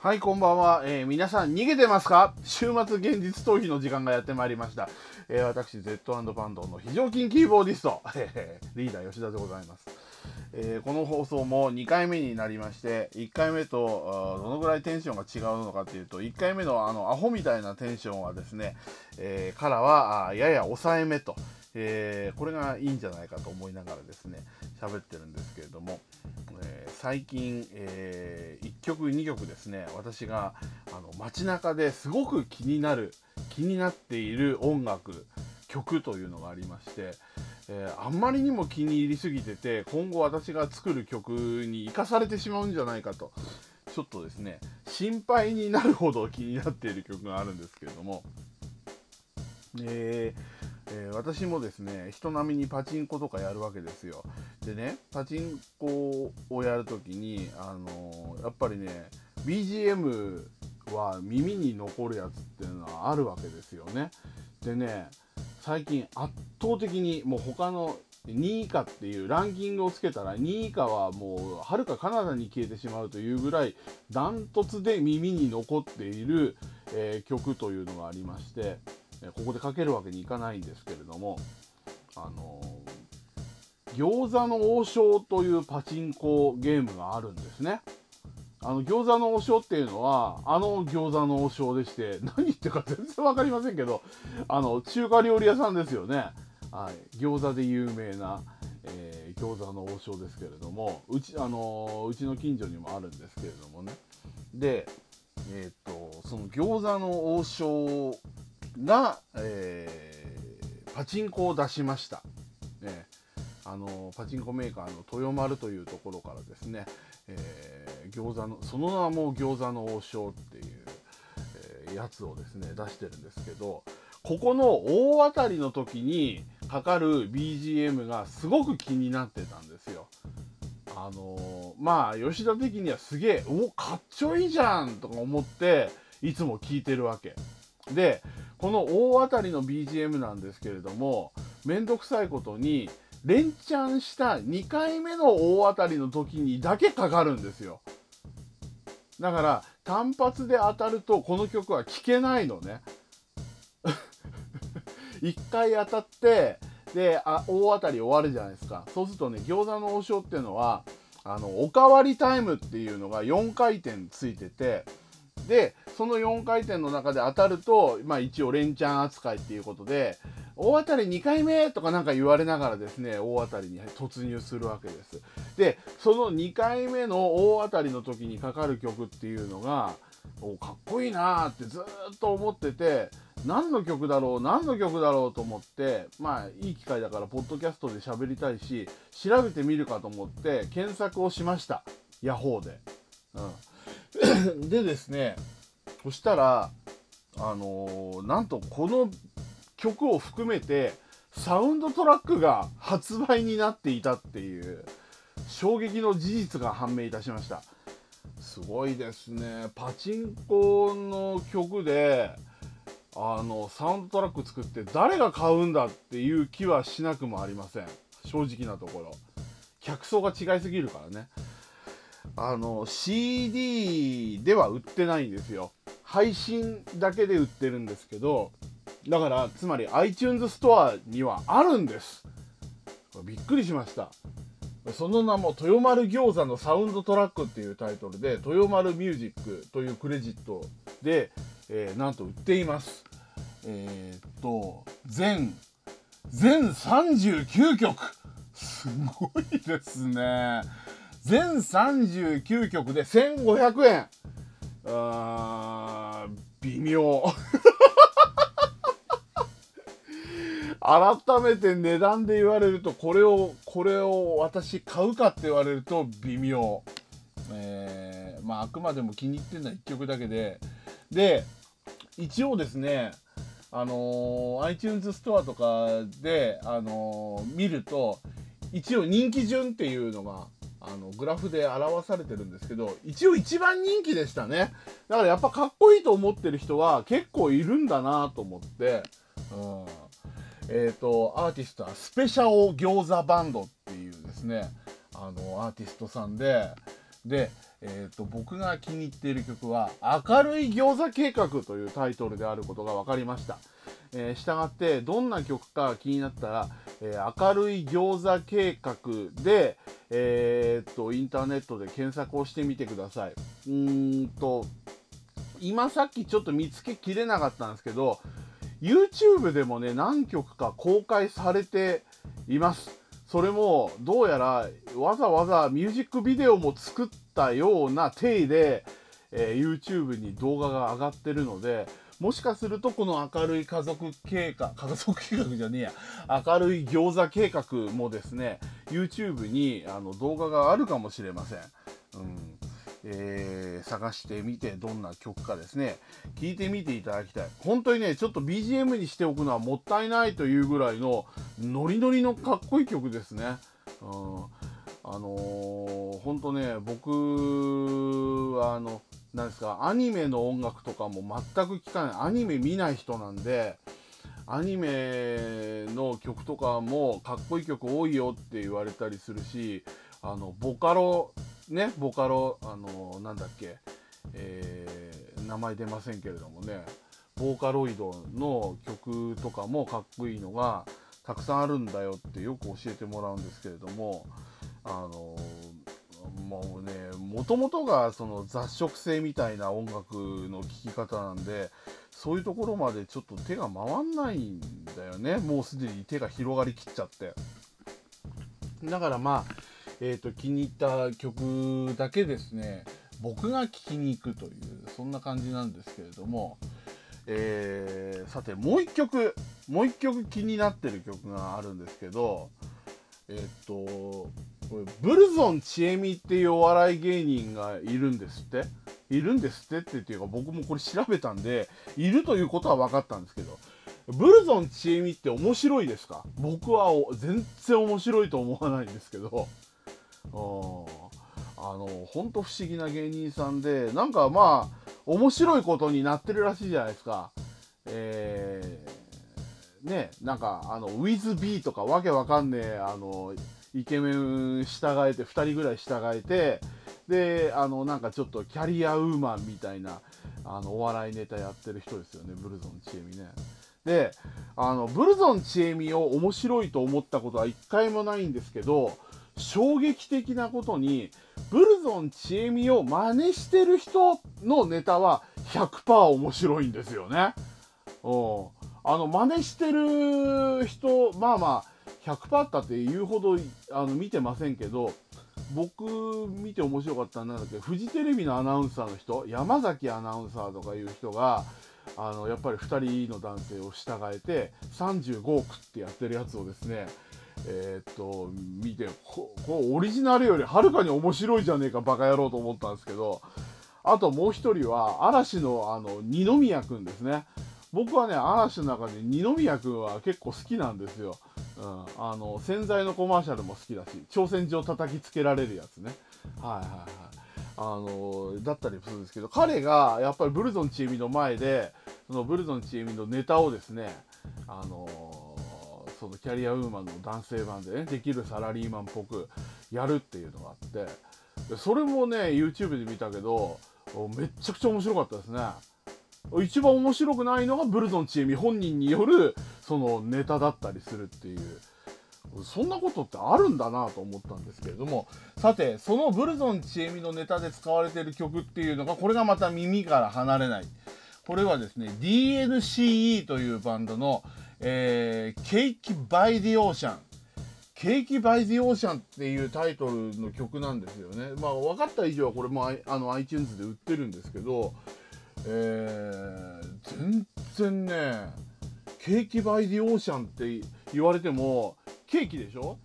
はい、こんばんは。えー皆さん逃げてますか？週末現実逃避の時間がやってまいりました。えー私、Z& バンドの非常勤キーボーディスト、リーダー吉田でございます。えーこの放送も2回目になりまして、1回目とどのぐらいテンションが違うのかっていうと、1回目のあのアホみたいなテンションはですね、えーからはやや抑えめと、えーこれがいいんじゃないかと思いながらですね、喋ってるんですけれども、最近、え1曲2曲ですね私があの街中ですごく気になる気になっている音楽曲というのがありまして、えーあんまりにも気に入りすぎてて今後私が作る曲に生かされてしまうんじゃないかとちょっとですね心配になるほど気になっている曲があるんですけれども、えーえー私もですね人並みにパチンコとかやるわけですよ。でねパチンコをやるときに、あのーやっぱりね BGM は耳に残るやつっていうのはあるわけですよね。でね最近圧倒的にもう他の2位以下っていうランキングをつけたら2位以下はもうはるかカナダに消えてしまうというぐらいダントツで耳に残っている、えー曲というのがありましてここでかけるわけにいかないんですけれどもあの餃子の王将というパチンコゲームがあるんですね。あの餃子の王将っていうのはあの餃子の王将でして何言ってるか全然分かりませんけどあの中華料理屋さんですよね、はい、餃子で有名な、えー餃子の王将ですけれどもうち,、あのーうちの近所にもあるんですけれどもね。でえーっとその餃子の王将が、えーパチンコを出しました、ね、あのパチンコメーカーの豊丸というところからですね、えー餃子のその名も餃子の王将っていう、えーやつをですね出してるんですけどここの大当たりの時にかかる BGM がすごく気になってたんですよ。あのーまあ吉田的にはすげえおかっちょいいじゃんとか思っていつも聞いてるわけでこの大当たりの BGM なんですけれどもめんどくさいことに連チャンした2回目の大当たりの時にだけかかるんですよ。だから単発で当たるとこの曲は聴けないのね。1回当たってであ大当たり終わるじゃないですか。そうするとね餃子の王将っていうのはあのおかわりタイムっていうのが4回転ついててでその4回転の中で当たると、まあ、一応連チャン扱いっていうことで大当たり2回目とかなんか言われながらですね大当たりに突入するわけです。でその2回目の大当たりの時にかかる曲っていうのがおかっこいいなーってずっと思ってて何の曲だろう何の曲だろうと思ってまあいい機会だからポッドキャストで喋りたいし調べてみるかと思って検索をしました。ヤホーで、うん、でですねそしたらあのーなんとこの曲を含めてサウンドトラックが発売になっていたっていう衝撃の事実が判明いたしました。すごいですね。パチンコの曲であのサウンドトラック作って誰が買うんだっていう気はしなくもありません。正直なところ。客層が違いすぎるからね。あの CD では売ってないんですよ。配信だけで売ってるんですけどだからつまり iTunes ストアにはあるんです。びっくりしました。その名も「豊丸餃子のサウンドトラック」っていうタイトルで「豊丸ミュージック」というクレジットで、えーなんと売っています。えーっと全全39曲。すごいですね。全39曲で1500円。あー微妙。改めて値段で言われるとこれをこれを私買うかって言われると微妙。えーまああくまでも気に入ってるのは1曲だけで。で一応ですねあのー iTunes ストアとかで、あのー見ると一応人気順っていうのがあのグラフで表されてるんですけど一応一番人気でしたね。だからやっぱかっこいいと思ってる人は結構いるんだなと思って、うん、えっ、とアーティストはスペシャオ餃子バンドっていうですねあのアーティストさんででえーと、僕が気に入っている曲は「明るい餃子計画」というタイトルであることが分かりました。えー、したがってどんな曲か気になったら「えー、明るい餃子計画で」えー、っとインターネットで検索をしてみてください。うーんと今さっきちょっと見つけきれなかったんですけど YouTube でもね何曲か公開されています。それもどうやらわざわざミュージックビデオも作ったような体で、えー、YouTube に動画が上がってるのでもしかするとこの明るい家族計画家族計画じゃねえや明るい餃子計画もですね YouTube にあの動画があるかもしれません。うんえー、探してみてどんな曲かですね。聞いてみていただきたい。本当にねちょっと BGM にしておくのはもったいないというぐらいのノリノリのかっこいい曲ですね、うん、あのー、本当ね僕はあのなんですかアニメの音楽とかも全く聴かない。アニメ見ない人なんでアニメの曲とかもかっこいい曲多いよって言われたりするしあのボカロねボカロあのなんだっけ、えー、名前出ませんけれどもねボーカロイドの曲とかもかっこいいのがたくさんあるんだよってよく教えてもらうんですけれどもあのもうねもともとがその雑食性みたいな音楽の聴き方なんでそういうところまでちょっと手が回んないんだよね。もうすでに手が広がりきっちゃって。だからまあえーと、気に入った曲だけですね僕が聴きに行くというそんな感じなんですけれども、えー、さてもう一曲もう一曲気になってる曲があるんですけどえっ、とこれブルゾンちえみっていうお笑い芸人がいるんですって？いるんですってってっていうか僕もこれ調べたんでいるということは分かったんですけどブルゾンちえみって面白いですか？僕は全然面白いと思わないんですけど。あの本当不思議な芸人さんでなんかまあ面白いことになってるらしいじゃないですか。えー、ねなんかあのウィズビーとかわけわかんねえあのイケメン従えて2人ぐらい従えてであのなんかちょっとキャリアウーマンみたいなあのお笑いネタやってる人ですよねブルゾンちえみね。であのブルゾンちえみを面白いと思ったことは一回もないんですけど衝撃的なことにブルゾンちえみを真似してる人のネタは100%面白いんですよね。うんあの真似してる人まあまあ100%ったって言うほどあの見てませんけど僕見て面白かったんだっけフジテレビのアナウンサーの人山崎アナウンサーとかいう人があのやっぱり2人の男性を従えて35億ってやってるやつをですねえー、っと見てここオリジナルよりはるかに面白いじゃねえかバカ野郎と思ったんですけどあともう一人は嵐のあの二宮君ですね。僕はね嵐の中で二宮君は結構好きなんですよ、うん、あの洗剤のコマーシャルも好きだし挑戦状叩きつけられるやつね。はいはいはい。あのだったりするんですけど彼がやっぱりブルゾンちえみの前でそのブルゾンちえみのネタをですねあのそのキャリアウーマンの男性版でねできるサラリーマンっぽくやるっていうのがあってそれもね YouTube で見たけどめっちゃくちゃ面白かったですね。一番面白くないのがブルゾンちえみ本人によるそのネタだったりするっていう。そんなことってあるんだなと思ったんですけれども。さてそのブルゾンちえみのネタで使われている曲っていうのがこれがまた耳から離れない。これはですね DNCE というバンドのえー、 Cake by the Ocean。Cake by the Ocean っていうタイトルの曲なんですよね。まあ分かった以上はこれもあの iTunes で売ってるんですけど、えー、全然ね、 Cake by the Ocean って言われても、ケーキでしょ？